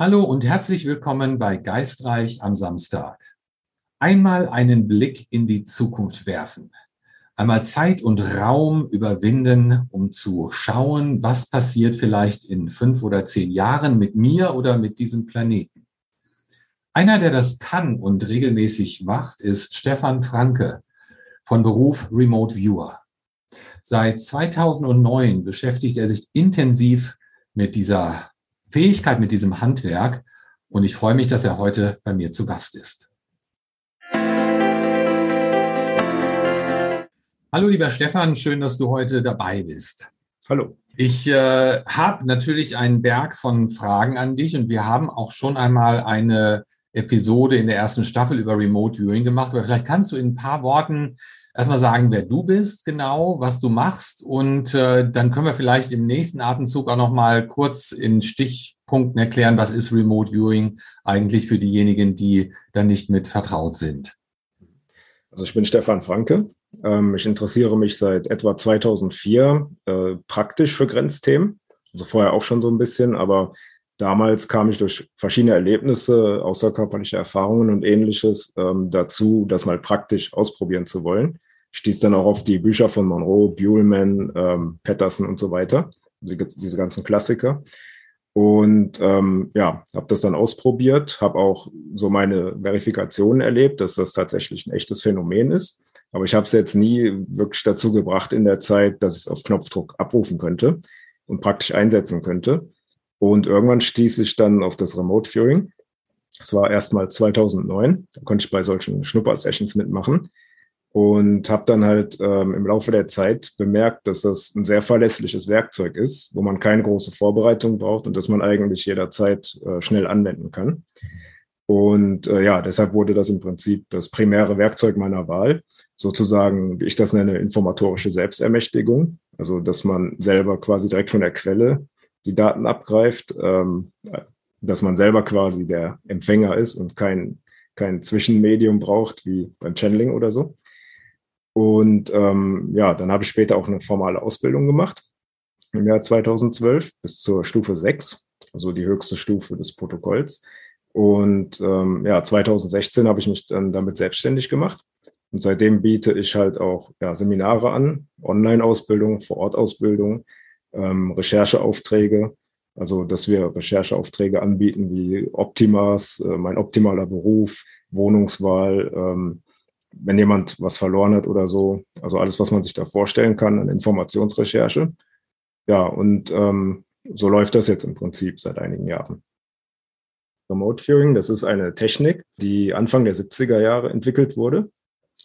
Hallo und herzlich willkommen bei Geistreich am Samstag. Einmal einen Blick in die Zukunft werfen. Einmal Zeit und Raum überwinden, um zu schauen, was passiert vielleicht in fünf oder zehn Jahren mit mir oder mit diesem Planeten. Einer, der das kann und regelmäßig macht, ist Stefan Franke von Beruf Remote Viewer. Seit 2009 beschäftigt er sich intensiv mit dieser Fähigkeit, mit diesem Handwerk. Und ich freue mich, dass er heute bei mir zu Gast ist. Hallo, lieber Stefan, schön, dass du heute dabei bist. Hallo. Ich äh, habe natürlich einen Berg von Fragen an dich und wir haben auch schon einmal eine Episode in der ersten Staffel über Remote Viewing gemacht. Aber vielleicht kannst du in ein paar Worten erstmal sagen, wer du bist genau, was du machst und äh, dann können wir vielleicht im nächsten Atemzug auch noch mal kurz in Stichpunkten erklären, was ist Remote Viewing eigentlich für diejenigen, die da nicht mit vertraut sind. Also ich bin Stefan Franke. Ähm, ich interessiere mich seit etwa 2004 äh, praktisch für Grenzthemen. Also vorher auch schon so ein bisschen, aber damals kam ich durch verschiedene Erlebnisse, außerkörperliche Erfahrungen und ähnliches ähm, dazu, das mal praktisch ausprobieren zu wollen stieß dann auch auf die Bücher von Monroe, Buellman, ähm, Patterson und so weiter, diese, diese ganzen Klassiker. Und ähm, ja, habe das dann ausprobiert, habe auch so meine Verifikation erlebt, dass das tatsächlich ein echtes Phänomen ist. Aber ich habe es jetzt nie wirklich dazu gebracht in der Zeit, dass ich es auf Knopfdruck abrufen könnte und praktisch einsetzen könnte. Und irgendwann stieß ich dann auf das Remote Viewing. Das war erstmal 2009. Da konnte ich bei solchen Schnupper-Sessions mitmachen und habe dann halt ähm, im Laufe der Zeit bemerkt, dass das ein sehr verlässliches Werkzeug ist, wo man keine große Vorbereitung braucht und dass man eigentlich jederzeit äh, schnell anwenden kann. Und äh, ja, deshalb wurde das im Prinzip das primäre Werkzeug meiner Wahl, sozusagen, wie ich das nenne, informatorische Selbstermächtigung. Also, dass man selber quasi direkt von der Quelle die Daten abgreift, ähm, dass man selber quasi der Empfänger ist und kein, kein Zwischenmedium braucht, wie beim Channeling oder so. Und ähm, ja, dann habe ich später auch eine formale Ausbildung gemacht im Jahr 2012 bis zur Stufe 6, also die höchste Stufe des Protokolls. Und ähm, ja, 2016 habe ich mich dann damit selbstständig gemacht. Und seitdem biete ich halt auch ja, Seminare an, Online-Ausbildung, Vor-Ort-Ausbildung, ähm, Rechercheaufträge. Also, dass wir Rechercheaufträge anbieten wie Optimas, äh, mein optimaler Beruf, Wohnungswahl, ähm, wenn jemand was verloren hat oder so. Also alles, was man sich da vorstellen kann an Informationsrecherche. Ja, und ähm, so läuft das jetzt im Prinzip seit einigen Jahren. Remote Viewing, das ist eine Technik, die Anfang der 70er Jahre entwickelt wurde.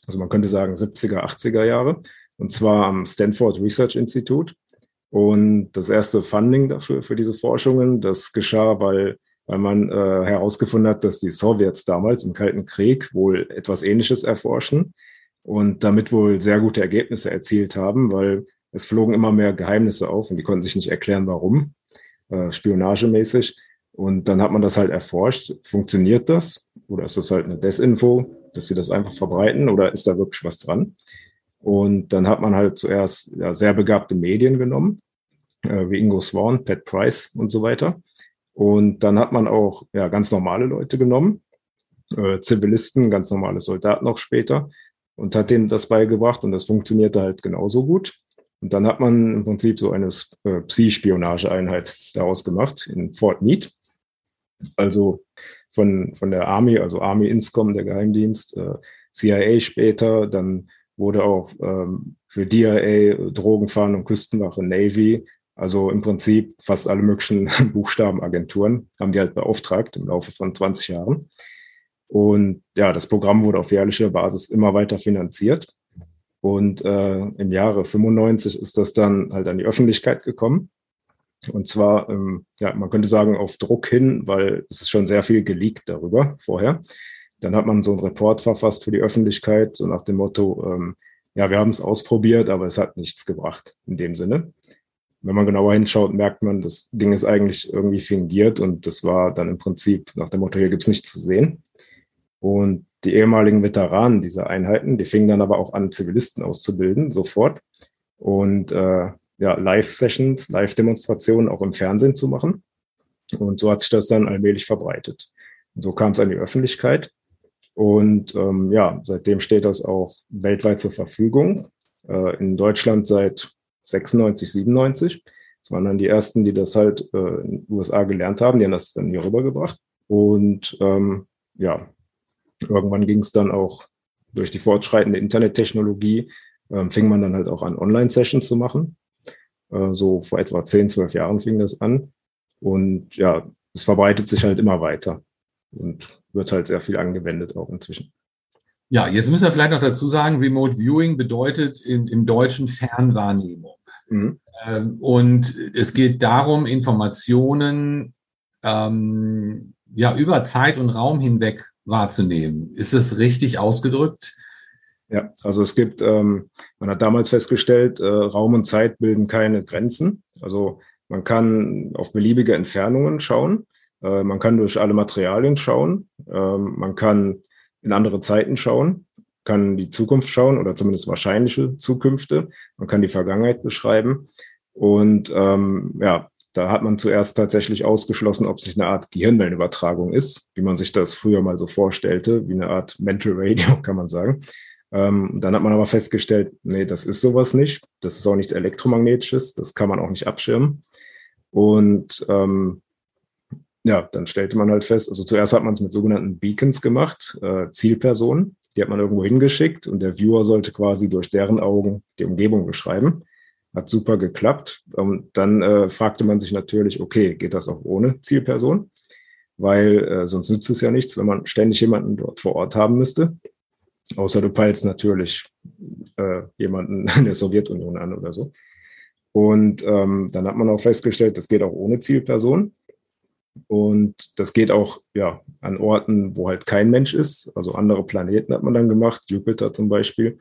Also man könnte sagen 70er, 80er Jahre. Und zwar am Stanford Research Institute. Und das erste Funding dafür, für diese Forschungen, das geschah, weil weil man äh, herausgefunden hat, dass die Sowjets damals im Kalten Krieg wohl etwas Ähnliches erforschen und damit wohl sehr gute Ergebnisse erzielt haben, weil es flogen immer mehr Geheimnisse auf und die konnten sich nicht erklären, warum, äh, spionagemäßig. Und dann hat man das halt erforscht. Funktioniert das? Oder ist das halt eine Desinfo, dass sie das einfach verbreiten? Oder ist da wirklich was dran? Und dann hat man halt zuerst ja, sehr begabte Medien genommen, äh, wie Ingo Swan, Pat Price und so weiter und dann hat man auch ja, ganz normale Leute genommen, äh, Zivilisten, ganz normale Soldaten auch später und hat denen das beigebracht und das funktionierte halt genauso gut. Und dann hat man im Prinzip so eine äh, Psi-Spionageeinheit daraus gemacht in Fort Meade. Also von, von der Army, also Army Inscom, der Geheimdienst, äh, CIA später, dann wurde auch ähm, für DIA, Drogenfahndung, Küstenwache, Navy also im Prinzip fast alle möglichen Buchstabenagenturen haben die halt beauftragt im Laufe von 20 Jahren. Und ja, das Programm wurde auf jährlicher Basis immer weiter finanziert. Und äh, im Jahre 95 ist das dann halt an die Öffentlichkeit gekommen. Und zwar, ähm, ja, man könnte sagen, auf Druck hin, weil es ist schon sehr viel geleakt darüber vorher. Dann hat man so einen Report verfasst für die Öffentlichkeit, so nach dem Motto, ähm, ja, wir haben es ausprobiert, aber es hat nichts gebracht in dem Sinne wenn man genauer hinschaut, merkt man, das Ding ist eigentlich irgendwie fingiert und das war dann im Prinzip nach dem Motto, hier gibt's nichts zu sehen. Und die ehemaligen Veteranen dieser Einheiten, die fingen dann aber auch an, Zivilisten auszubilden, sofort. Und äh, ja, Live-Sessions, Live-Demonstrationen auch im Fernsehen zu machen. Und so hat sich das dann allmählich verbreitet. Und so kam es an die Öffentlichkeit. Und ähm, ja, seitdem steht das auch weltweit zur Verfügung. Äh, in Deutschland seit 96, 97. Das waren dann die ersten, die das halt äh, in den USA gelernt haben. Die haben das dann hier rübergebracht. Und ähm, ja, irgendwann ging es dann auch durch die fortschreitende Internettechnologie, äh, fing man dann halt auch an, Online-Sessions zu machen. Äh, so vor etwa 10, 12 Jahren fing das an. Und ja, es verbreitet sich halt immer weiter und wird halt sehr viel angewendet auch inzwischen. Ja, jetzt müssen wir vielleicht noch dazu sagen, Remote Viewing bedeutet in, im Deutschen Fernwahrnehmung. Mhm. Ähm, und es geht darum, Informationen ähm, ja über Zeit und Raum hinweg wahrzunehmen. Ist das richtig ausgedrückt? Ja, also es gibt, ähm, man hat damals festgestellt, äh, Raum und Zeit bilden keine Grenzen. Also man kann auf beliebige Entfernungen schauen, äh, man kann durch alle Materialien schauen, äh, man kann in andere Zeiten schauen, kann die Zukunft schauen oder zumindest wahrscheinliche Zukünfte, man kann die Vergangenheit beschreiben. Und ähm, ja, da hat man zuerst tatsächlich ausgeschlossen, ob sich eine Art Gehirnwellenübertragung ist, wie man sich das früher mal so vorstellte, wie eine Art Mental Radio, kann man sagen. Ähm, dann hat man aber festgestellt, nee, das ist sowas nicht. Das ist auch nichts Elektromagnetisches, das kann man auch nicht abschirmen. Und ähm, ja, dann stellte man halt fest, also zuerst hat man es mit sogenannten Beacons gemacht, äh, Zielpersonen, die hat man irgendwo hingeschickt und der Viewer sollte quasi durch deren Augen die Umgebung beschreiben. Hat super geklappt. Und dann äh, fragte man sich natürlich, okay, geht das auch ohne Zielperson? Weil äh, sonst nützt es ja nichts, wenn man ständig jemanden dort vor Ort haben müsste. Außer du peilst natürlich äh, jemanden in der Sowjetunion an oder so. Und ähm, dann hat man auch festgestellt, das geht auch ohne Zielperson. Und das geht auch ja, an Orten, wo halt kein Mensch ist. Also andere Planeten hat man dann gemacht, Jupiter zum Beispiel.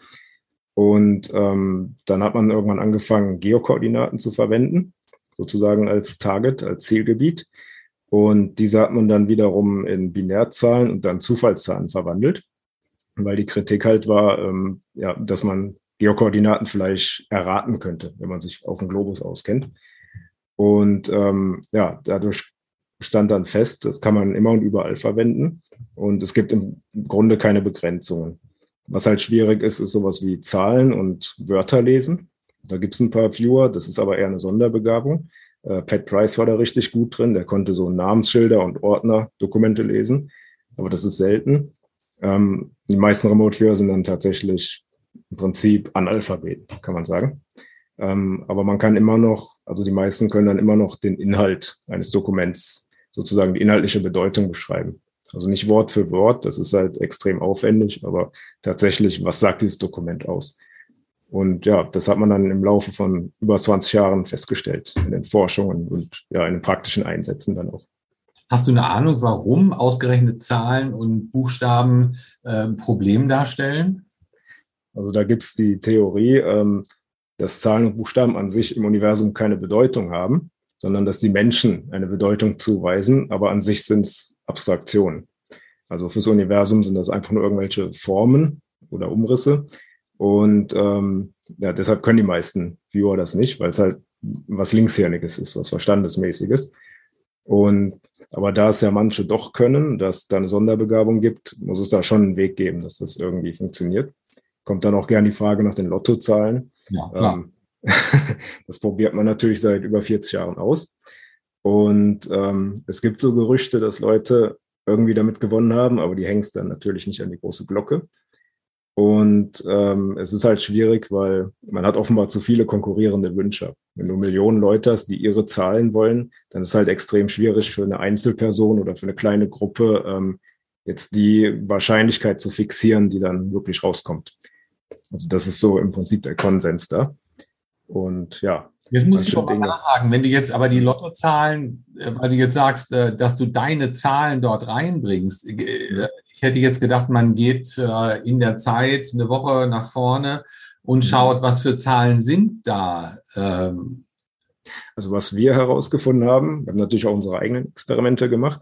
Und ähm, dann hat man irgendwann angefangen, Geokoordinaten zu verwenden, sozusagen als Target, als Zielgebiet. Und diese hat man dann wiederum in Binärzahlen und dann Zufallszahlen verwandelt, weil die Kritik halt war, ähm, ja, dass man Geokoordinaten vielleicht erraten könnte, wenn man sich auf dem Globus auskennt. Und ähm, ja, dadurch stand dann fest, das kann man immer und überall verwenden. Und es gibt im Grunde keine Begrenzungen. Was halt schwierig ist, ist sowas wie Zahlen und Wörter lesen. Da gibt es ein paar Viewer, das ist aber eher eine Sonderbegabung. Äh, Pat Price war da richtig gut drin, der konnte so Namensschilder und Ordner, Dokumente lesen, aber das ist selten. Ähm, die meisten Remote-Viewer sind dann tatsächlich im Prinzip Analphabeten, kann man sagen. Ähm, aber man kann immer noch, also die meisten können dann immer noch den Inhalt eines Dokuments, sozusagen die inhaltliche Bedeutung beschreiben. Also nicht Wort für Wort, das ist halt extrem aufwendig, aber tatsächlich, was sagt dieses Dokument aus? Und ja, das hat man dann im Laufe von über 20 Jahren festgestellt in den Forschungen und ja, in den praktischen Einsätzen dann auch. Hast du eine Ahnung, warum ausgerechnet Zahlen und Buchstaben äh, ein Problem darstellen? Also da gibt es die Theorie, ähm, dass Zahlen und Buchstaben an sich im Universum keine Bedeutung haben, sondern dass die Menschen eine Bedeutung zuweisen, aber an sich sind es Abstraktionen. Also fürs Universum sind das einfach nur irgendwelche Formen oder Umrisse. Und ähm, ja, deshalb können die meisten Viewer das nicht, weil es halt was Linkshirniges ist, was Verstandesmäßiges. Und aber da es ja manche doch können, dass es da eine Sonderbegabung gibt, muss es da schon einen Weg geben, dass das irgendwie funktioniert. Kommt dann auch gern die Frage nach den Lottozahlen. Ja. Ähm, das probiert man natürlich seit über 40 Jahren aus. Und ähm, es gibt so Gerüchte, dass Leute irgendwie damit gewonnen haben, aber die hängst dann natürlich nicht an die große Glocke. Und ähm, es ist halt schwierig, weil man hat offenbar zu viele konkurrierende Wünsche. Wenn du Millionen Leute hast, die ihre Zahlen wollen, dann ist es halt extrem schwierig für eine Einzelperson oder für eine kleine Gruppe, ähm, jetzt die Wahrscheinlichkeit zu fixieren, die dann wirklich rauskommt. Also das ist so im Prinzip der Konsens da. Und ja. Jetzt muss ich doch mal nachhaken, wenn du jetzt aber die Lottozahlen, äh, weil du jetzt sagst, äh, dass du deine Zahlen dort reinbringst. Äh, ich hätte jetzt gedacht, man geht in der Zeit eine Woche nach vorne und mhm. schaut, was für Zahlen sind da. Ähm. Also was wir herausgefunden haben, wir haben natürlich auch unsere eigenen Experimente gemacht,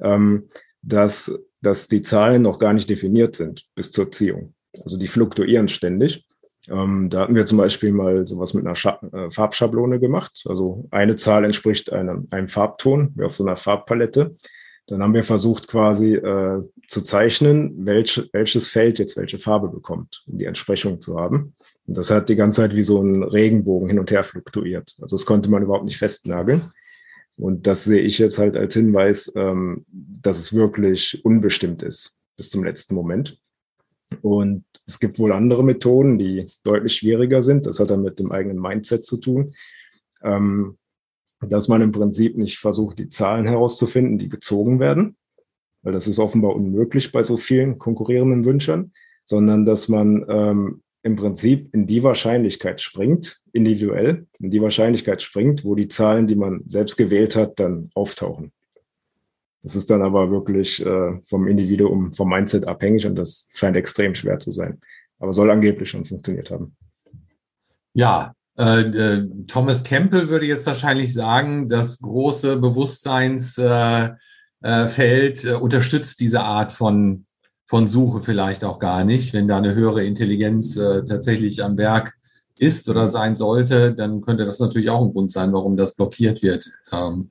ähm, dass, dass die Zahlen noch gar nicht definiert sind bis zur Ziehung. Also die fluktuieren ständig. Ähm, da hatten wir zum Beispiel mal sowas mit einer Scha äh, Farbschablone gemacht. Also eine Zahl entspricht einem, einem Farbton, wie auf so einer Farbpalette. Dann haben wir versucht quasi äh, zu zeichnen, welch, welches Feld jetzt welche Farbe bekommt, um die Entsprechung zu haben. Und das hat die ganze Zeit wie so ein Regenbogen hin und her fluktuiert. Also das konnte man überhaupt nicht festnageln. Und das sehe ich jetzt halt als Hinweis, ähm, dass es wirklich unbestimmt ist bis zum letzten Moment. Und es gibt wohl andere Methoden, die deutlich schwieriger sind. Das hat dann mit dem eigenen Mindset zu tun. Ähm, dass man im Prinzip nicht versucht, die Zahlen herauszufinden, die gezogen werden, weil das ist offenbar unmöglich bei so vielen konkurrierenden Wünschern, sondern dass man ähm, im Prinzip in die Wahrscheinlichkeit springt, individuell, in die Wahrscheinlichkeit springt, wo die Zahlen, die man selbst gewählt hat, dann auftauchen. Das ist dann aber wirklich äh, vom Individuum, vom Mindset abhängig und das scheint extrem schwer zu sein. Aber soll angeblich schon funktioniert haben. Ja, äh, äh, Thomas Campbell würde jetzt wahrscheinlich sagen, das große Bewusstseinsfeld äh, äh, unterstützt diese Art von, von Suche vielleicht auch gar nicht. Wenn da eine höhere Intelligenz äh, tatsächlich am Werk ist oder sein sollte, dann könnte das natürlich auch ein Grund sein, warum das blockiert wird. Ähm,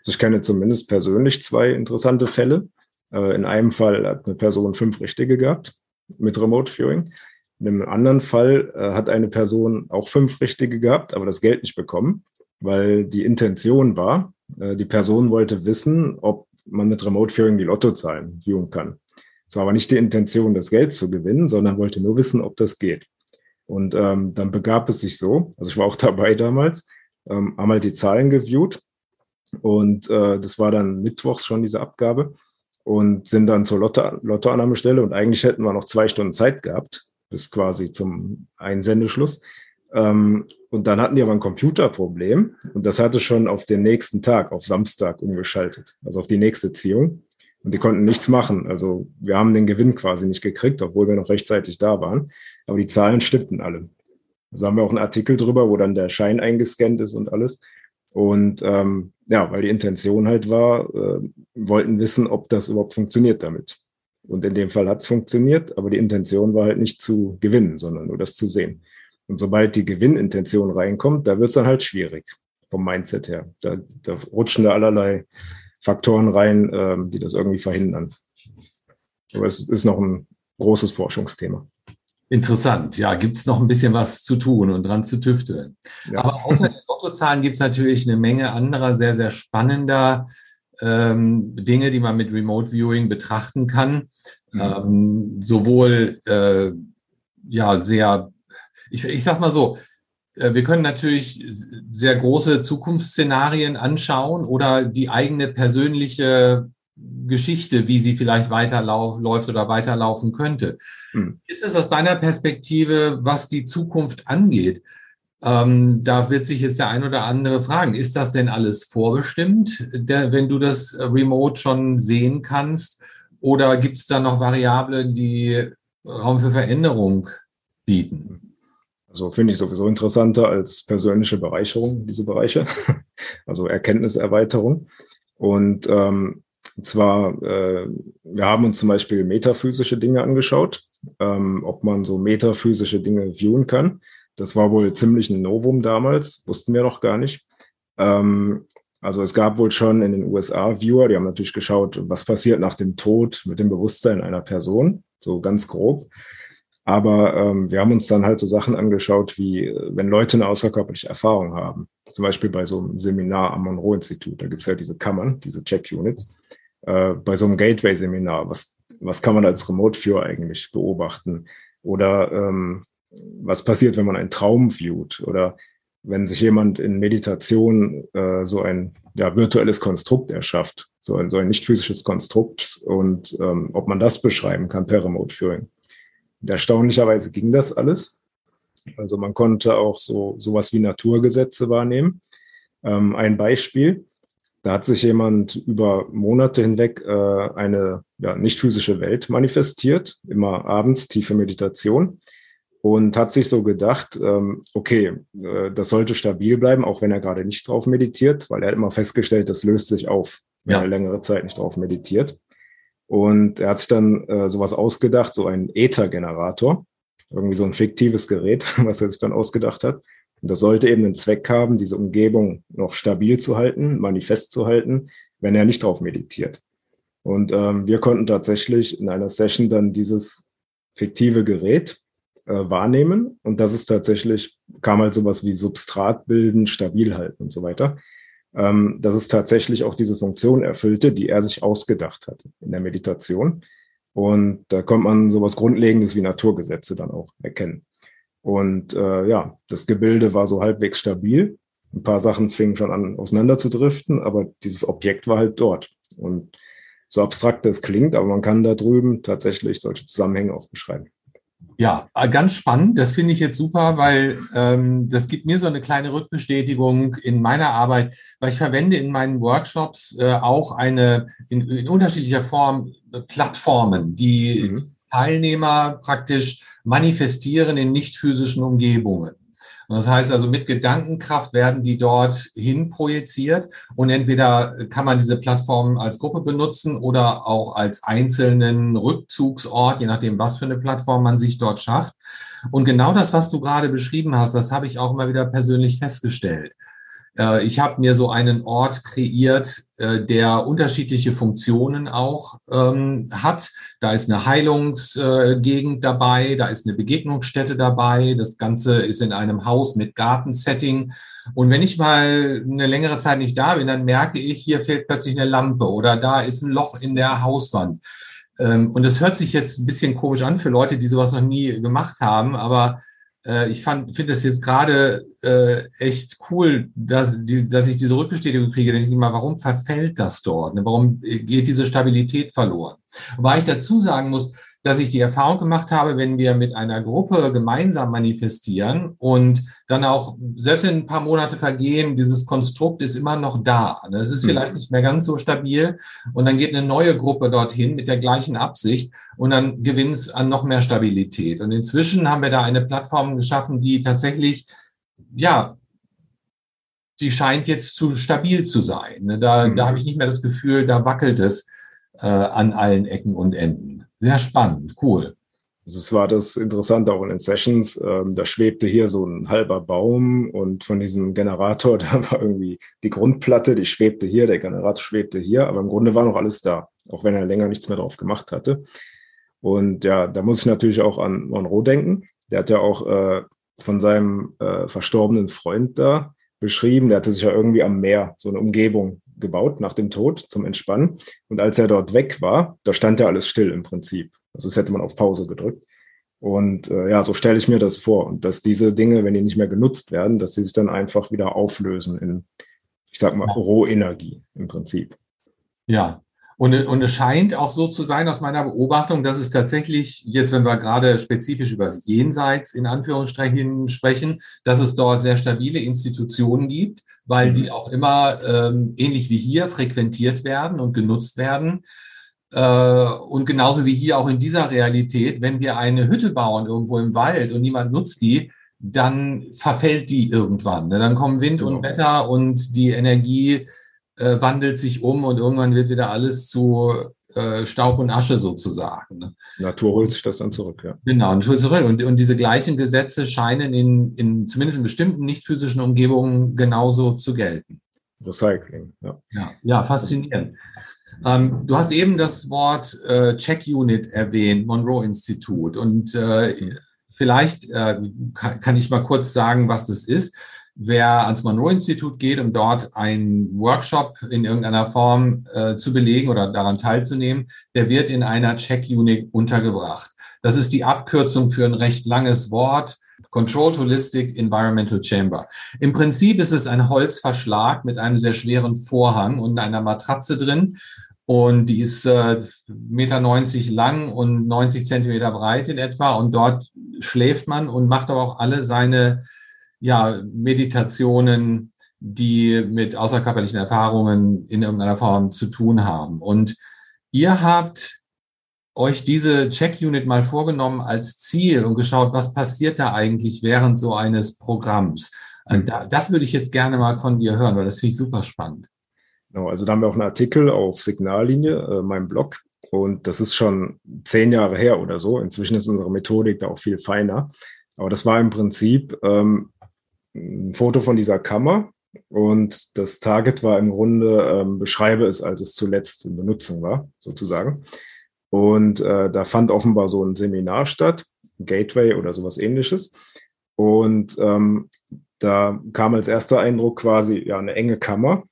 also ich kenne zumindest persönlich zwei interessante Fälle. In einem Fall hat eine Person fünf Richtige gehabt mit Remote Viewing. In einem anderen Fall äh, hat eine Person auch fünf Richtige gehabt, aber das Geld nicht bekommen, weil die Intention war, äh, die Person wollte wissen, ob man mit Remote Viewing die Lottozahlen viewen kann. Es war aber nicht die Intention, das Geld zu gewinnen, sondern wollte nur wissen, ob das geht. Und ähm, dann begab es sich so, also ich war auch dabei damals, ähm, haben halt die Zahlen geviewt und äh, das war dann mittwochs schon diese Abgabe und sind dann zur Lotto Lottoannahmestelle und eigentlich hätten wir noch zwei Stunden Zeit gehabt bis quasi zum Einsendeschluss. Ähm, und dann hatten die aber ein Computerproblem und das hatte schon auf den nächsten Tag, auf Samstag umgeschaltet, also auf die nächste Ziehung. Und die konnten nichts machen. Also wir haben den Gewinn quasi nicht gekriegt, obwohl wir noch rechtzeitig da waren. Aber die Zahlen stimmten alle. Also haben wir auch einen Artikel drüber, wo dann der Schein eingescannt ist und alles. Und ähm, ja, weil die Intention halt war, äh, wollten wissen, ob das überhaupt funktioniert damit. Und in dem Fall hat es funktioniert, aber die Intention war halt nicht zu gewinnen, sondern nur das zu sehen. Und sobald die Gewinnintention reinkommt, da wird es dann halt schwierig vom Mindset her. Da, da rutschen da allerlei Faktoren rein, ähm, die das irgendwie verhindern. Aber es ist noch ein großes Forschungsthema. Interessant, ja, gibt es noch ein bisschen was zu tun und dran zu tüfteln. Ja. Aber außer den Lottozahlen gibt es natürlich eine Menge anderer sehr, sehr spannender ähm, Dinge, die man mit Remote Viewing betrachten kann. Mhm. Ähm, sowohl äh, ja sehr, ich, ich sag mal so, äh, wir können natürlich sehr große Zukunftsszenarien anschauen oder die eigene persönliche Geschichte, wie sie vielleicht weiterläuft oder weiterlaufen könnte. Hm. Ist es aus deiner Perspektive, was die Zukunft angeht, ähm, da wird sich jetzt der ein oder andere fragen, ist das denn alles vorbestimmt, der, wenn du das remote schon sehen kannst? Oder gibt es da noch Variablen, die Raum für Veränderung bieten? Also finde ich sowieso interessanter als persönliche Bereicherung, diese Bereiche, also Erkenntniserweiterung. Und ähm, zwar, äh, wir haben uns zum Beispiel metaphysische Dinge angeschaut, ähm, ob man so metaphysische Dinge viewen kann. Das war wohl ziemlich ein Novum damals, wussten wir noch gar nicht. Ähm, also es gab wohl schon in den USA Viewer, die haben natürlich geschaut, was passiert nach dem Tod mit dem Bewusstsein einer Person, so ganz grob. Aber ähm, wir haben uns dann halt so Sachen angeschaut, wie wenn Leute eine außerkörperliche Erfahrung haben. Zum Beispiel bei so einem Seminar am Monroe-Institut, da gibt es ja diese Kammern, diese Check-Units. Äh, bei so einem Gateway-Seminar, was, was kann man als Remote-Viewer eigentlich beobachten? Oder ähm, was passiert, wenn man einen Traum viewt oder wenn sich jemand in Meditation äh, so ein ja, virtuelles Konstrukt erschafft, so ein, so ein nicht physisches Konstrukt und ähm, ob man das beschreiben kann per Remote Viewing. Erstaunlicherweise ging das alles. Also man konnte auch so sowas wie Naturgesetze wahrnehmen. Ähm, ein Beispiel, da hat sich jemand über Monate hinweg äh, eine ja, nicht physische Welt manifestiert, immer abends tiefe Meditation und hat sich so gedacht, ähm, okay, äh, das sollte stabil bleiben, auch wenn er gerade nicht drauf meditiert, weil er hat immer festgestellt, das löst sich auf, wenn ja. er längere Zeit nicht drauf meditiert. Und er hat sich dann äh, sowas ausgedacht, so einen Ether-Generator. irgendwie so ein fiktives Gerät, was er sich dann ausgedacht hat. Und das sollte eben einen Zweck haben, diese Umgebung noch stabil zu halten, manifest zu halten, wenn er nicht drauf meditiert. Und ähm, wir konnten tatsächlich in einer Session dann dieses fiktive Gerät äh, wahrnehmen. Und das ist tatsächlich, kam halt sowas wie Substrat bilden, stabil halten und so weiter. Ähm, dass es tatsächlich auch diese Funktion erfüllte, die er sich ausgedacht hat in der Meditation. Und da kommt man sowas Grundlegendes wie Naturgesetze dann auch erkennen. Und äh, ja, das Gebilde war so halbwegs stabil. Ein paar Sachen fingen schon an auseinander zu driften, aber dieses Objekt war halt dort. Und so abstrakt das klingt, aber man kann da drüben tatsächlich solche Zusammenhänge auch beschreiben. Ja, äh, ganz spannend. Das finde ich jetzt super, weil ähm, das gibt mir so eine kleine Rückbestätigung in meiner Arbeit, weil ich verwende in meinen Workshops äh, auch eine in, in, unterschiedlicher Form äh, Plattformen, die mhm. Teilnehmer praktisch manifestieren in nicht physischen Umgebungen. Und das heißt also, mit Gedankenkraft werden die dort hin projiziert und entweder kann man diese Plattform als Gruppe benutzen oder auch als einzelnen Rückzugsort, je nachdem, was für eine Plattform man sich dort schafft. Und genau das, was du gerade beschrieben hast, das habe ich auch immer wieder persönlich festgestellt. Äh, ich habe mir so einen Ort kreiert, äh, der unterschiedliche Funktionen auch ähm, hat. Da ist eine Heilungsgegend dabei, da ist eine Begegnungsstätte dabei. Das Ganze ist in einem Haus mit Gartensetting. Und wenn ich mal eine längere Zeit nicht da bin, dann merke ich, hier fehlt plötzlich eine Lampe oder da ist ein Loch in der Hauswand. Ähm, und es hört sich jetzt ein bisschen komisch an für Leute, die sowas noch nie gemacht haben, aber äh, ich finde das jetzt gerade äh, echt cool, dass, die, dass ich diese Rückbestätigung kriege. Denke ich mal, warum verfällt das dort? Ne? Warum geht diese Stabilität verloren? Wobei ich dazu sagen muss, dass ich die Erfahrung gemacht habe, wenn wir mit einer Gruppe gemeinsam manifestieren und dann auch, selbst wenn ein paar Monate vergehen, dieses Konstrukt ist immer noch da. Es ist vielleicht mhm. nicht mehr ganz so stabil und dann geht eine neue Gruppe dorthin mit der gleichen Absicht und dann gewinnt es an noch mehr Stabilität. Und inzwischen haben wir da eine Plattform geschaffen, die tatsächlich, ja, die scheint jetzt zu stabil zu sein. Da, mhm. da habe ich nicht mehr das Gefühl, da wackelt es äh, an allen Ecken und Enden. Sehr spannend, cool. Das war das Interessante auch in den Sessions. Ähm, da schwebte hier so ein halber Baum und von diesem Generator, da war irgendwie die Grundplatte, die schwebte hier, der Generator schwebte hier, aber im Grunde war noch alles da, auch wenn er länger nichts mehr drauf gemacht hatte. Und ja, da muss ich natürlich auch an Monroe denken. Der hat ja auch äh, von seinem äh, verstorbenen Freund da beschrieben. Der hatte sich ja irgendwie am Meer so eine Umgebung gebaut nach dem Tod zum Entspannen. Und als er dort weg war, da stand ja alles still im Prinzip. Also das hätte man auf Pause gedrückt. Und äh, ja, so stelle ich mir das vor. Und dass diese Dinge, wenn die nicht mehr genutzt werden, dass sie sich dann einfach wieder auflösen in, ich sag mal, Rohenergie im Prinzip. Ja, und, und es scheint auch so zu sein aus meiner Beobachtung, dass es tatsächlich, jetzt wenn wir gerade spezifisch über das Jenseits in Anführungsstrichen sprechen, dass es dort sehr stabile Institutionen gibt, weil die mhm. auch immer ähm, ähnlich wie hier frequentiert werden und genutzt werden. Äh, und genauso wie hier auch in dieser Realität, wenn wir eine Hütte bauen irgendwo im Wald und niemand nutzt die, dann verfällt die irgendwann. Ne? Dann kommen Wind genau. und Wetter und die Energie äh, wandelt sich um und irgendwann wird wieder alles zu äh, Staub und Asche sozusagen. Ne? Natur holt sich das dann zurück, ja. Genau, Natur zurück. Und, und diese gleichen Gesetze scheinen in, in zumindest in bestimmten nicht physischen Umgebungen genauso zu gelten. Recycling, ja. Ja, ja faszinierend. Ähm, du hast eben das Wort äh, Check Unit erwähnt, Monroe Institut. Und äh, vielleicht äh, kann, kann ich mal kurz sagen, was das ist wer ans Monroe-Institut geht, um dort einen Workshop in irgendeiner Form äh, zu belegen oder daran teilzunehmen, der wird in einer Check-Unit untergebracht. Das ist die Abkürzung für ein recht langes Wort. Controlled Holistic Environmental Chamber. Im Prinzip ist es ein Holzverschlag mit einem sehr schweren Vorhang und einer Matratze drin. Und die ist äh, Meter 90 lang und 90 Zentimeter breit in etwa. Und dort schläft man und macht aber auch alle seine ja, Meditationen, die mit außerkörperlichen Erfahrungen in irgendeiner Form zu tun haben. Und ihr habt euch diese Check-Unit mal vorgenommen als Ziel und geschaut, was passiert da eigentlich während so eines Programms. Das würde ich jetzt gerne mal von dir hören, weil das finde ich super spannend. Genau, also da haben wir auch einen Artikel auf Signallinie, äh, meinem Blog, Und das ist schon zehn Jahre her oder so. Inzwischen ist unsere Methodik da auch viel feiner. Aber das war im Prinzip ähm, ein Foto von dieser Kammer. Und das Target war im Grunde, ähm, beschreibe es, als es zuletzt in Benutzung war, sozusagen. Und äh, da fand offenbar so ein Seminar statt, Gateway oder sowas ähnliches. Und ähm, da kam als erster Eindruck quasi ja eine enge Kammer.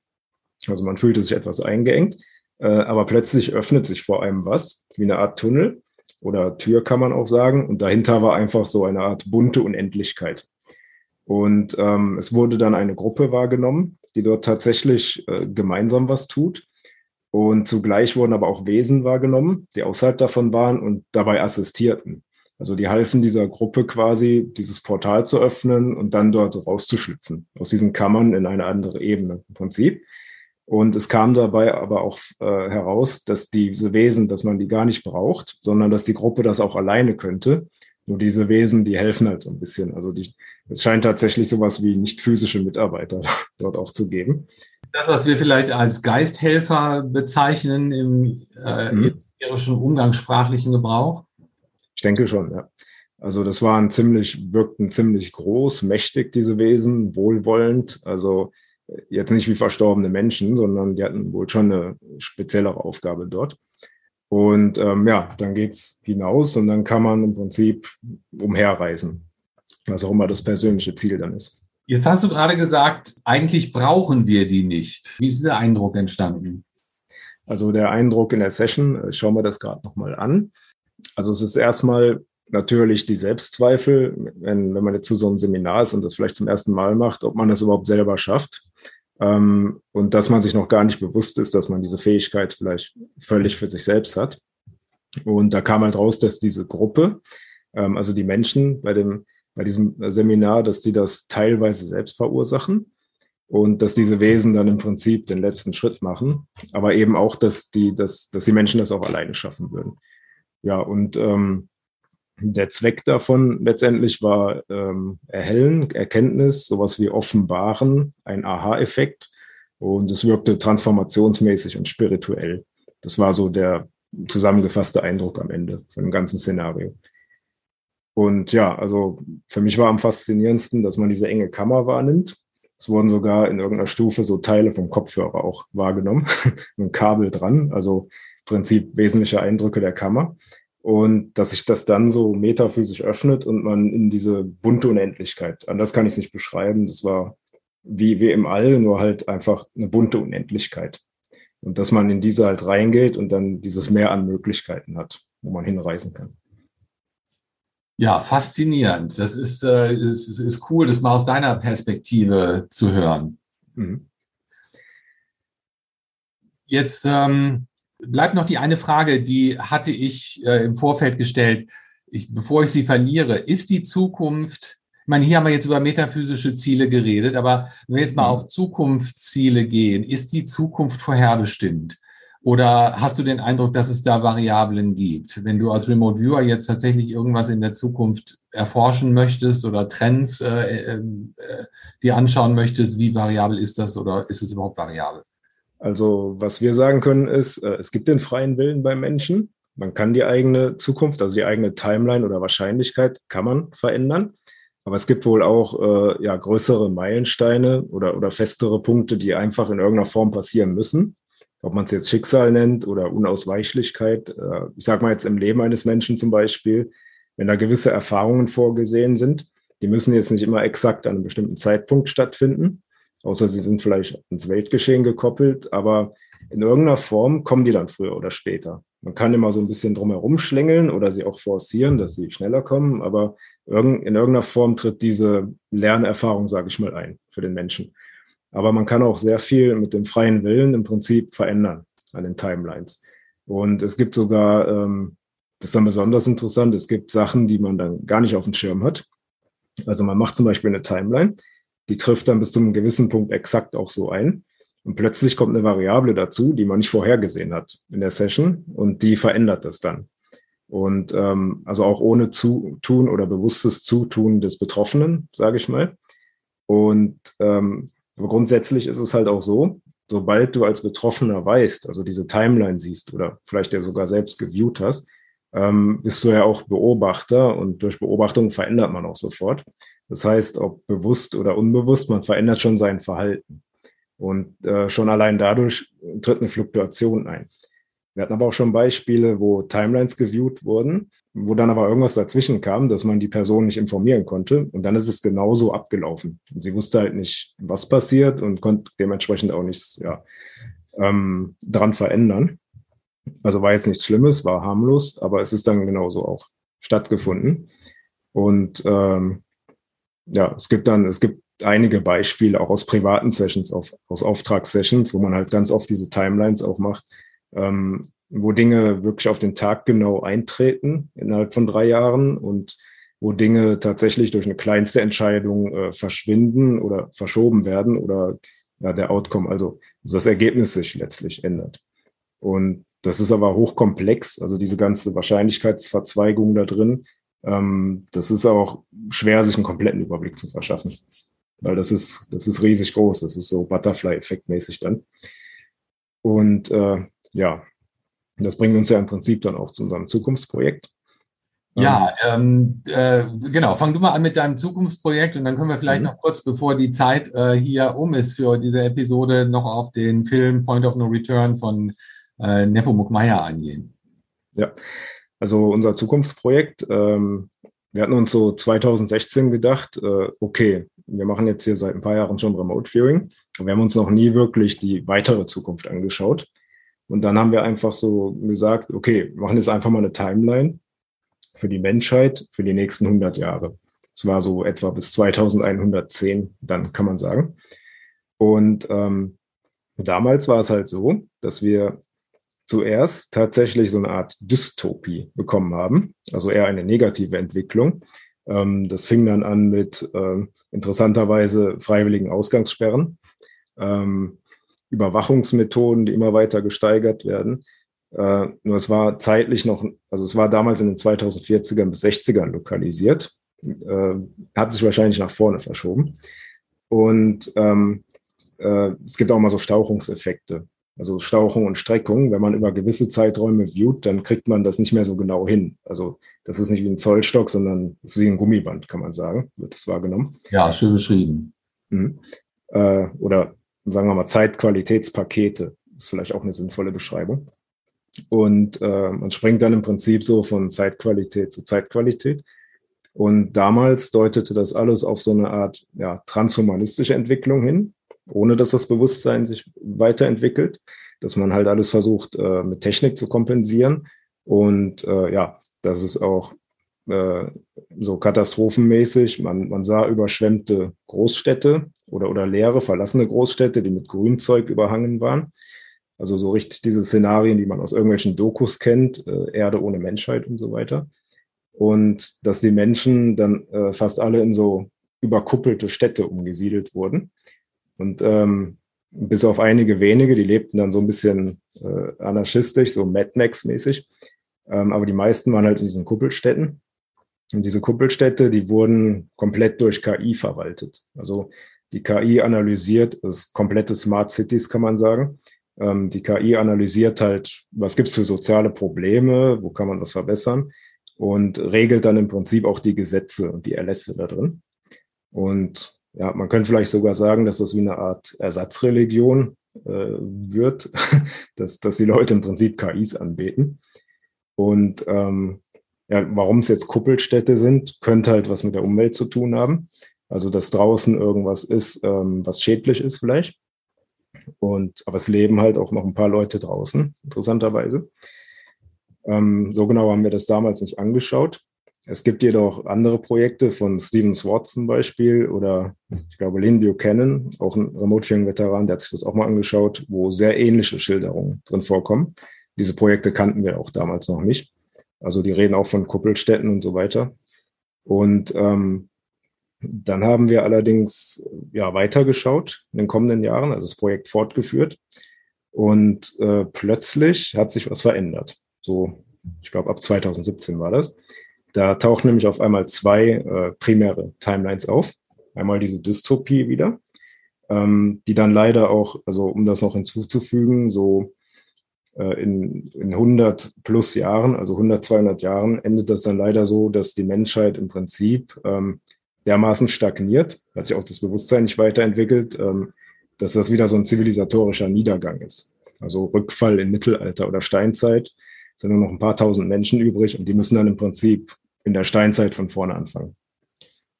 Also man fühlte sich etwas eingeengt, äh, aber plötzlich öffnet sich vor einem was, wie eine Art Tunnel oder Tür kann man auch sagen. Und dahinter war einfach so eine Art bunte Unendlichkeit. Und ähm, es wurde dann eine Gruppe wahrgenommen, die dort tatsächlich äh, gemeinsam was tut. Und zugleich wurden aber auch Wesen wahrgenommen, die außerhalb davon waren und dabei assistierten. Also die halfen dieser Gruppe quasi, dieses Portal zu öffnen und dann dort rauszuschlüpfen, aus diesen Kammern in eine andere Ebene im Prinzip. Und es kam dabei aber auch äh, heraus, dass diese Wesen, dass man die gar nicht braucht, sondern dass die Gruppe das auch alleine könnte. Nur diese Wesen, die helfen halt so ein bisschen. Also die, es scheint tatsächlich sowas wie nicht physische Mitarbeiter dort auch zu geben. Das, was wir vielleicht als Geisthelfer bezeichnen im äh, mhm. umgangssprachlichen Gebrauch? Ich denke schon, ja. Also das waren ziemlich, wirkten ziemlich groß, mächtig, diese Wesen, wohlwollend. Also äh, jetzt nicht wie verstorbene Menschen, sondern die hatten wohl schon eine speziellere Aufgabe dort. Und ähm, ja, dann geht's hinaus und dann kann man im Prinzip umherreisen, was auch immer das persönliche Ziel dann ist. Jetzt hast du gerade gesagt, eigentlich brauchen wir die nicht. Wie ist der Eindruck entstanden? Also der Eindruck in der Session, schauen wir das gerade nochmal an. Also es ist erstmal natürlich die Selbstzweifel, wenn, wenn man jetzt zu so einem Seminar ist und das vielleicht zum ersten Mal macht, ob man das überhaupt selber schafft. Ähm, und dass man sich noch gar nicht bewusst ist, dass man diese Fähigkeit vielleicht völlig für sich selbst hat. Und da kam halt raus, dass diese Gruppe, ähm, also die Menschen bei dem, bei diesem Seminar, dass die das teilweise selbst verursachen und dass diese Wesen dann im Prinzip den letzten Schritt machen, aber eben auch, dass die, dass, dass die Menschen das auch alleine schaffen würden. Ja, und ähm, der Zweck davon letztendlich war ähm, Erhellen, Erkenntnis, sowas wie Offenbaren, ein Aha-Effekt. Und es wirkte transformationsmäßig und spirituell. Das war so der zusammengefasste Eindruck am Ende von dem ganzen Szenario. Und ja, also für mich war am faszinierendsten, dass man diese enge Kammer wahrnimmt. Es wurden sogar in irgendeiner Stufe so Teile vom Kopfhörer auch wahrgenommen, ein Kabel dran, also im Prinzip wesentliche Eindrücke der Kammer. Und dass sich das dann so metaphysisch öffnet und man in diese bunte Unendlichkeit, anders kann ich es nicht beschreiben, das war wie, wie im All, nur halt einfach eine bunte Unendlichkeit. Und dass man in diese halt reingeht und dann dieses Meer an Möglichkeiten hat, wo man hinreisen kann. Ja, faszinierend. Das ist, äh, ist, ist cool, das mal aus deiner Perspektive zu hören. Mhm. Jetzt ähm, bleibt noch die eine Frage, die hatte ich äh, im Vorfeld gestellt, ich, bevor ich sie verliere. Ist die Zukunft, ich meine, hier haben wir jetzt über metaphysische Ziele geredet, aber wenn wir jetzt mal mhm. auf Zukunftsziele gehen, ist die Zukunft vorherbestimmt? Oder hast du den Eindruck, dass es da Variablen gibt? Wenn du als Remote Viewer jetzt tatsächlich irgendwas in der Zukunft erforschen möchtest oder Trends äh, äh, äh dir anschauen möchtest, wie variabel ist das oder ist es überhaupt variabel? Also was wir sagen können ist, äh, es gibt den freien Willen beim Menschen. Man kann die eigene Zukunft, also die eigene Timeline oder Wahrscheinlichkeit, kann man verändern. Aber es gibt wohl auch äh, ja, größere Meilensteine oder, oder festere Punkte, die einfach in irgendeiner Form passieren müssen. Ob man es jetzt Schicksal nennt oder Unausweichlichkeit. Äh, ich sage mal jetzt im Leben eines Menschen zum Beispiel, wenn da gewisse Erfahrungen vorgesehen sind, die müssen jetzt nicht immer exakt an einem bestimmten Zeitpunkt stattfinden außer sie sind vielleicht ins Weltgeschehen gekoppelt, aber in irgendeiner Form kommen die dann früher oder später. Man kann immer so ein bisschen drumherum schlängeln oder sie auch forcieren, dass sie schneller kommen, aber in irgendeiner Form tritt diese Lernerfahrung, sage ich mal, ein für den Menschen. Aber man kann auch sehr viel mit dem freien Willen im Prinzip verändern an den Timelines. Und es gibt sogar, ähm, das ist dann besonders interessant, es gibt Sachen, die man dann gar nicht auf dem Schirm hat. Also man macht zum Beispiel eine Timeline die trifft dann bis zu einem gewissen Punkt exakt auch so ein. Und plötzlich kommt eine Variable dazu, die man nicht vorhergesehen hat in der Session und die verändert das dann. Und ähm, also auch ohne Zutun oder bewusstes Zutun des Betroffenen, sage ich mal. Und ähm, aber grundsätzlich ist es halt auch so, sobald du als Betroffener weißt, also diese Timeline siehst oder vielleicht ja sogar selbst geviewt hast, ähm, bist du ja auch Beobachter und durch Beobachtung verändert man auch sofort. Das heißt, ob bewusst oder unbewusst, man verändert schon sein Verhalten. Und äh, schon allein dadurch tritt eine Fluktuation ein. Wir hatten aber auch schon Beispiele, wo Timelines geviewt wurden, wo dann aber irgendwas dazwischen kam, dass man die Person nicht informieren konnte. Und dann ist es genauso abgelaufen. Sie wusste halt nicht, was passiert und konnte dementsprechend auch nichts ja, ähm, dran verändern. Also war jetzt nichts Schlimmes, war harmlos, aber es ist dann genauso auch stattgefunden. Und ähm, ja, es gibt dann, es gibt einige Beispiele auch aus privaten Sessions, auf, aus Auftragssessions, wo man halt ganz oft diese Timelines auch macht, ähm, wo Dinge wirklich auf den Tag genau eintreten innerhalb von drei Jahren und wo Dinge tatsächlich durch eine kleinste Entscheidung äh, verschwinden oder verschoben werden oder ja, der Outcome, also, also das Ergebnis sich letztlich ändert. Und das ist aber hochkomplex, also diese ganze Wahrscheinlichkeitsverzweigung da drin. Ähm, das ist auch schwer, sich einen kompletten Überblick zu verschaffen, weil das ist, das ist riesig groß. Das ist so Butterfly-Effekt mäßig dann. Und äh, ja, das bringt uns ja im Prinzip dann auch zu unserem Zukunftsprojekt. Ja, ähm, äh, genau. Fang du mal an mit deinem Zukunftsprojekt und dann können wir vielleicht mhm. noch kurz, bevor die Zeit äh, hier um ist für diese Episode, noch auf den Film Point of No Return von äh, Nepomuk Meyer angehen. Ja, also unser Zukunftsprojekt, ähm, wir hatten uns so 2016 gedacht, äh, okay, wir machen jetzt hier seit ein paar Jahren schon Remote Viewing. Wir haben uns noch nie wirklich die weitere Zukunft angeschaut. Und dann haben wir einfach so gesagt, okay, machen jetzt einfach mal eine Timeline für die Menschheit für die nächsten 100 Jahre. Das war so etwa bis 2110, dann kann man sagen. Und ähm, damals war es halt so, dass wir zuerst tatsächlich so eine Art Dystopie bekommen haben, also eher eine negative Entwicklung. Ähm, das fing dann an mit äh, interessanterweise freiwilligen Ausgangssperren, ähm, Überwachungsmethoden, die immer weiter gesteigert werden. Äh, nur es war zeitlich noch, also es war damals in den 2040ern bis 60ern lokalisiert, äh, hat sich wahrscheinlich nach vorne verschoben. Und ähm, äh, es gibt auch mal so Stauchungseffekte also Stauchung und Streckung, wenn man über gewisse Zeiträume viewt, dann kriegt man das nicht mehr so genau hin. Also das ist nicht wie ein Zollstock, sondern es ist wie ein Gummiband, kann man sagen, wird das wahrgenommen. Ja, schön beschrieben. Mhm. Äh, oder sagen wir mal Zeitqualitätspakete, ist vielleicht auch eine sinnvolle Beschreibung. Und äh, man springt dann im Prinzip so von Zeitqualität zu Zeitqualität. Und damals deutete das alles auf so eine Art ja, transhumanistische Entwicklung hin ohne dass das Bewusstsein sich weiterentwickelt, dass man halt alles versucht, äh, mit Technik zu kompensieren. Und äh, ja, das ist auch äh, so katastrophenmäßig. Man, man sah überschwemmte Großstädte oder, oder leere, verlassene Großstädte, die mit Grünzeug überhangen waren. Also so richtig diese Szenarien, die man aus irgendwelchen Dokus kennt, äh, Erde ohne Menschheit und so weiter. Und dass die Menschen dann äh, fast alle in so überkuppelte Städte umgesiedelt wurden. Und ähm, bis auf einige wenige, die lebten dann so ein bisschen äh, anarchistisch, so Mad Max-mäßig. Ähm, aber die meisten waren halt in diesen Kuppelstädten. Und diese Kuppelstädte, die wurden komplett durch KI verwaltet. Also die KI analysiert, das komplette Smart Cities kann man sagen. Ähm, die KI analysiert halt, was gibt es für soziale Probleme, wo kann man das verbessern und regelt dann im Prinzip auch die Gesetze und die Erlässe da drin. Und ja, man könnte vielleicht sogar sagen, dass das wie eine Art Ersatzreligion äh, wird, dass, dass die Leute im Prinzip KIs anbeten. Und ähm, ja, warum es jetzt Kuppelstädte sind, könnte halt was mit der Umwelt zu tun haben. Also, dass draußen irgendwas ist, ähm, was schädlich ist vielleicht. Und, aber es leben halt auch noch ein paar Leute draußen, interessanterweise. Ähm, so genau haben wir das damals nicht angeschaut. Es gibt jedoch andere Projekte von Steven Swartz zum Beispiel oder ich glaube Lynn Buchanan, auch ein Remote-Viewing-Veteran, der hat sich das auch mal angeschaut, wo sehr ähnliche Schilderungen drin vorkommen. Diese Projekte kannten wir auch damals noch nicht. Also die reden auch von Kuppelstädten und so weiter. Und ähm, dann haben wir allerdings ja weitergeschaut in den kommenden Jahren, also das Projekt fortgeführt. Und äh, plötzlich hat sich was verändert. So, ich glaube, ab 2017 war das. Da tauchen nämlich auf einmal zwei äh, primäre Timelines auf. Einmal diese Dystopie wieder, ähm, die dann leider auch, also um das noch hinzuzufügen, so in, in 100 plus Jahren, also 100, 200 Jahren, endet das dann leider so, dass die Menschheit im Prinzip ähm, dermaßen stagniert, weil sich auch das Bewusstsein nicht weiterentwickelt, ähm, dass das wieder so ein zivilisatorischer Niedergang ist. Also Rückfall in Mittelalter oder Steinzeit sind nur noch ein paar tausend Menschen übrig und die müssen dann im Prinzip in der Steinzeit von vorne anfangen.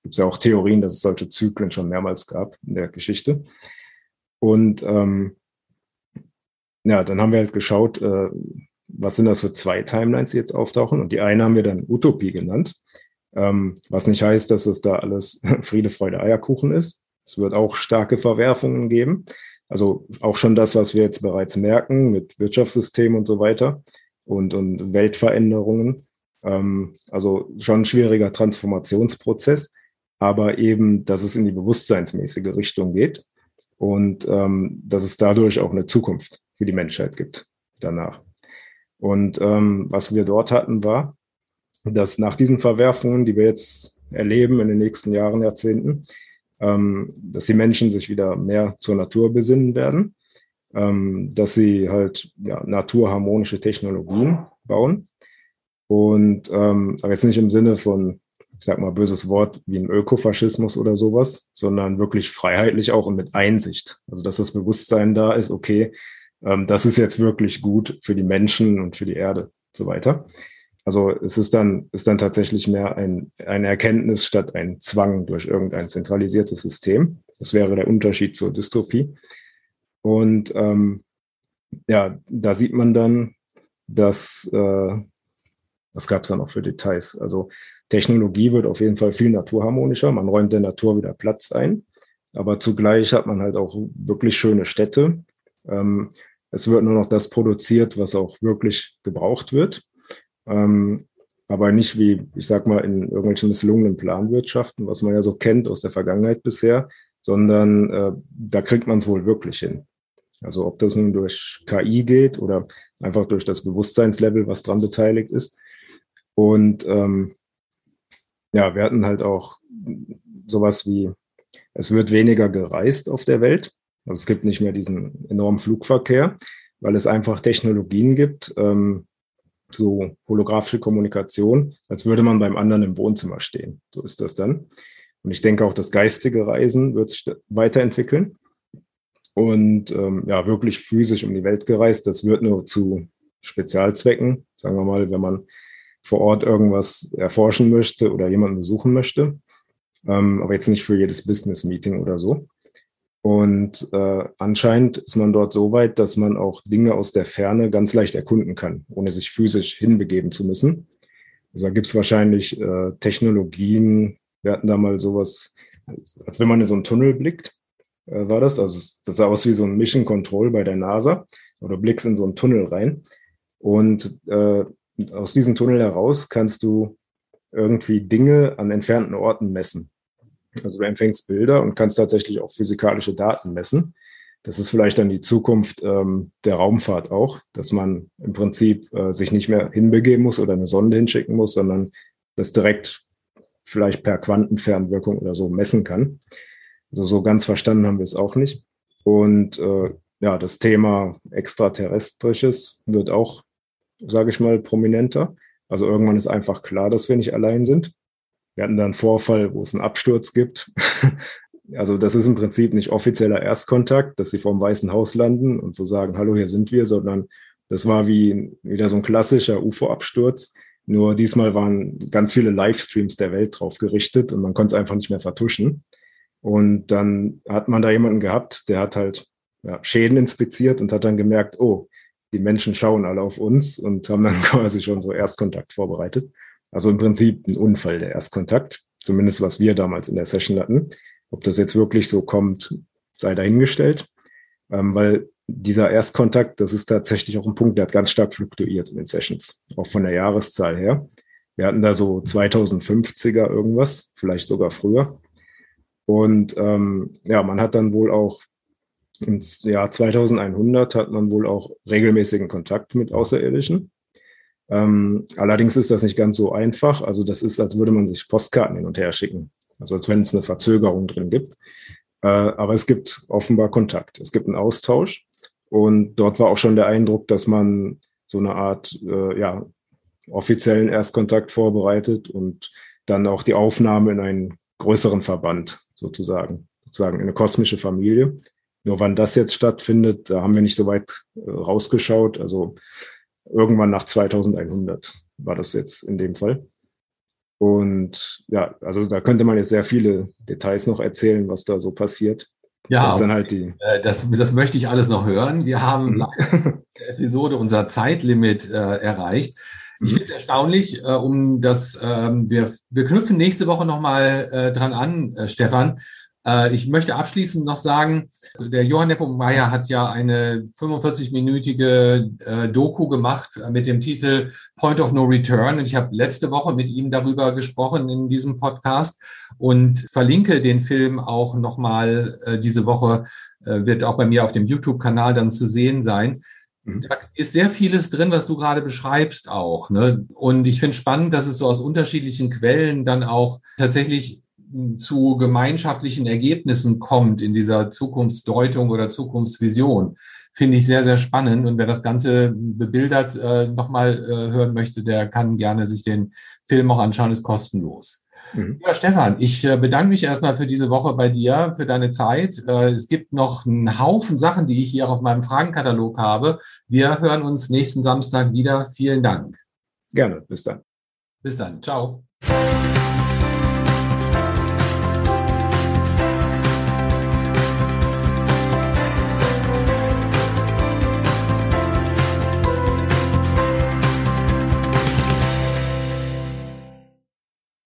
Gibt es ja auch Theorien, dass es solche Zyklen schon mehrmals gab in der Geschichte. Und ähm, ja, dann haben wir halt geschaut, äh, was sind das für zwei Timelines, die jetzt auftauchen. Und die eine haben wir dann Utopie genannt, ähm, was nicht heißt, dass es da alles Friede, Freude, Eierkuchen ist. Es wird auch starke Verwerfungen geben. Also auch schon das, was wir jetzt bereits merken mit Wirtschaftssystem und so weiter und, und Weltveränderungen. Ähm, also schon ein schwieriger Transformationsprozess, aber eben, dass es in die bewusstseinsmäßige Richtung geht und ähm, dass es dadurch auch eine Zukunft für die Menschheit gibt danach. Und ähm, was wir dort hatten, war, dass nach diesen Verwerfungen, die wir jetzt erleben in den nächsten Jahren, Jahrzehnten, ähm, dass die Menschen sich wieder mehr zur Natur besinnen werden, ähm, dass sie halt ja, naturharmonische Technologien bauen. Und ähm, aber jetzt nicht im Sinne von, ich sag mal, böses Wort wie im Ökofaschismus oder sowas, sondern wirklich freiheitlich auch und mit Einsicht. Also dass das Bewusstsein da ist, okay, ähm, das ist jetzt wirklich gut für die Menschen und für die Erde und so weiter. Also es ist dann, ist dann tatsächlich mehr ein, eine Erkenntnis statt ein Zwang durch irgendein zentralisiertes System. Das wäre der Unterschied zur Dystopie. Und ähm, ja, da sieht man dann, dass, äh, was gab es da noch für Details? Also Technologie wird auf jeden Fall viel naturharmonischer. Man räumt der Natur wieder Platz ein. Aber zugleich hat man halt auch wirklich schöne Städte. Ähm, es wird nur noch das produziert, was auch wirklich gebraucht wird. Ähm, aber nicht wie, ich sag mal, in irgendwelchen misslungenen Planwirtschaften, was man ja so kennt aus der Vergangenheit bisher, sondern äh, da kriegt man es wohl wirklich hin. Also ob das nun durch KI geht oder einfach durch das Bewusstseinslevel, was dran beteiligt ist. Und ähm, ja, wir hatten halt auch sowas wie, es wird weniger gereist auf der Welt. Also es gibt nicht mehr diesen enormen Flugverkehr, weil es einfach Technologien gibt, ähm, so holographische Kommunikation, als würde man beim anderen im Wohnzimmer stehen. So ist das dann. Und ich denke auch, das geistige Reisen wird sich weiterentwickeln. Und ähm, ja, wirklich physisch um die Welt gereist, das wird nur zu Spezialzwecken, sagen wir mal, wenn man vor Ort irgendwas erforschen möchte oder jemanden besuchen möchte. Ähm, aber jetzt nicht für jedes Business-Meeting oder so. Und äh, anscheinend ist man dort so weit, dass man auch Dinge aus der Ferne ganz leicht erkunden kann, ohne sich physisch hinbegeben zu müssen. Also da gibt es wahrscheinlich äh, Technologien. Wir hatten da mal sowas, als wenn man in so einen Tunnel blickt, äh, war das. Also das sah aus wie so ein Mission Control bei der NASA. Oder blickst in so einen Tunnel rein. Und äh, aus diesem Tunnel heraus kannst du irgendwie Dinge an entfernten Orten messen. Also du empfängst Bilder und kannst tatsächlich auch physikalische Daten messen. Das ist vielleicht dann die Zukunft ähm, der Raumfahrt auch, dass man im Prinzip äh, sich nicht mehr hinbegeben muss oder eine Sonde hinschicken muss, sondern das direkt vielleicht per Quantenfernwirkung oder so messen kann. Also so ganz verstanden haben wir es auch nicht. Und äh, ja, das Thema Extraterrestrisches wird auch, sage ich mal, prominenter. Also irgendwann ist einfach klar, dass wir nicht allein sind. Wir hatten da einen Vorfall, wo es einen Absturz gibt. also das ist im Prinzip nicht offizieller Erstkontakt, dass sie vor dem Weißen Haus landen und so sagen, hallo, hier sind wir, sondern das war wie wieder so ein klassischer UFO-Absturz. Nur diesmal waren ganz viele Livestreams der Welt drauf gerichtet und man konnte es einfach nicht mehr vertuschen. Und dann hat man da jemanden gehabt, der hat halt ja, Schäden inspiziert und hat dann gemerkt, oh, die Menschen schauen alle auf uns und haben dann quasi schon so Erstkontakt vorbereitet. Also im Prinzip ein Unfall, der Erstkontakt, zumindest was wir damals in der Session hatten. Ob das jetzt wirklich so kommt, sei dahingestellt, ähm, weil dieser Erstkontakt, das ist tatsächlich auch ein Punkt, der hat ganz stark fluktuiert in den Sessions, auch von der Jahreszahl her. Wir hatten da so 2050er irgendwas, vielleicht sogar früher. Und ähm, ja, man hat dann wohl auch im Jahr 2100 hat man wohl auch regelmäßigen Kontakt mit Außerirdischen. Ähm, allerdings ist das nicht ganz so einfach. Also das ist, als würde man sich Postkarten hin und her schicken. Also als wenn es eine Verzögerung drin gibt. Äh, aber es gibt offenbar Kontakt, es gibt einen Austausch. Und dort war auch schon der Eindruck, dass man so eine Art äh, ja, offiziellen Erstkontakt vorbereitet und dann auch die Aufnahme in einen größeren Verband sozusagen, sozusagen in eine kosmische Familie. Nur wann das jetzt stattfindet, da haben wir nicht so weit äh, rausgeschaut. Also irgendwann nach 2100 war das jetzt in dem Fall. Und ja, also da könnte man jetzt sehr viele Details noch erzählen, was da so passiert. Ja, das, dann halt die äh, das, das möchte ich alles noch hören. Wir haben mhm. der Episode unser Zeitlimit äh, erreicht. Ich finde es erstaunlich, äh, um das, ähm, wir, wir knüpfen nächste Woche nochmal äh, dran an, äh, Stefan. Äh, ich möchte abschließend noch sagen, der Johann Nepomuk-Meyer hat ja eine 45-minütige äh, Doku gemacht mit dem Titel Point of No Return. Und ich habe letzte Woche mit ihm darüber gesprochen in diesem Podcast und verlinke den Film auch nochmal äh, diese Woche, wird auch bei mir auf dem YouTube-Kanal dann zu sehen sein. Mhm. Da ist sehr vieles drin, was du gerade beschreibst auch. Ne? Und ich finde spannend, dass es so aus unterschiedlichen Quellen dann auch tatsächlich zu gemeinschaftlichen Ergebnissen kommt in dieser Zukunftsdeutung oder Zukunftsvision. Finde ich sehr, sehr spannend. Und wer das Ganze bebildert äh, nochmal äh, hören möchte, der kann gerne sich den Film auch anschauen, ist kostenlos. Mhm. Ja, Stefan, ich äh, bedanke mich erstmal für diese Woche bei dir, für deine Zeit. Äh, es gibt noch einen Haufen Sachen, die ich hier auf meinem Fragenkatalog habe. Wir hören uns nächsten Samstag wieder. Vielen Dank. Gerne. Bis dann. Bis dann. Ciao.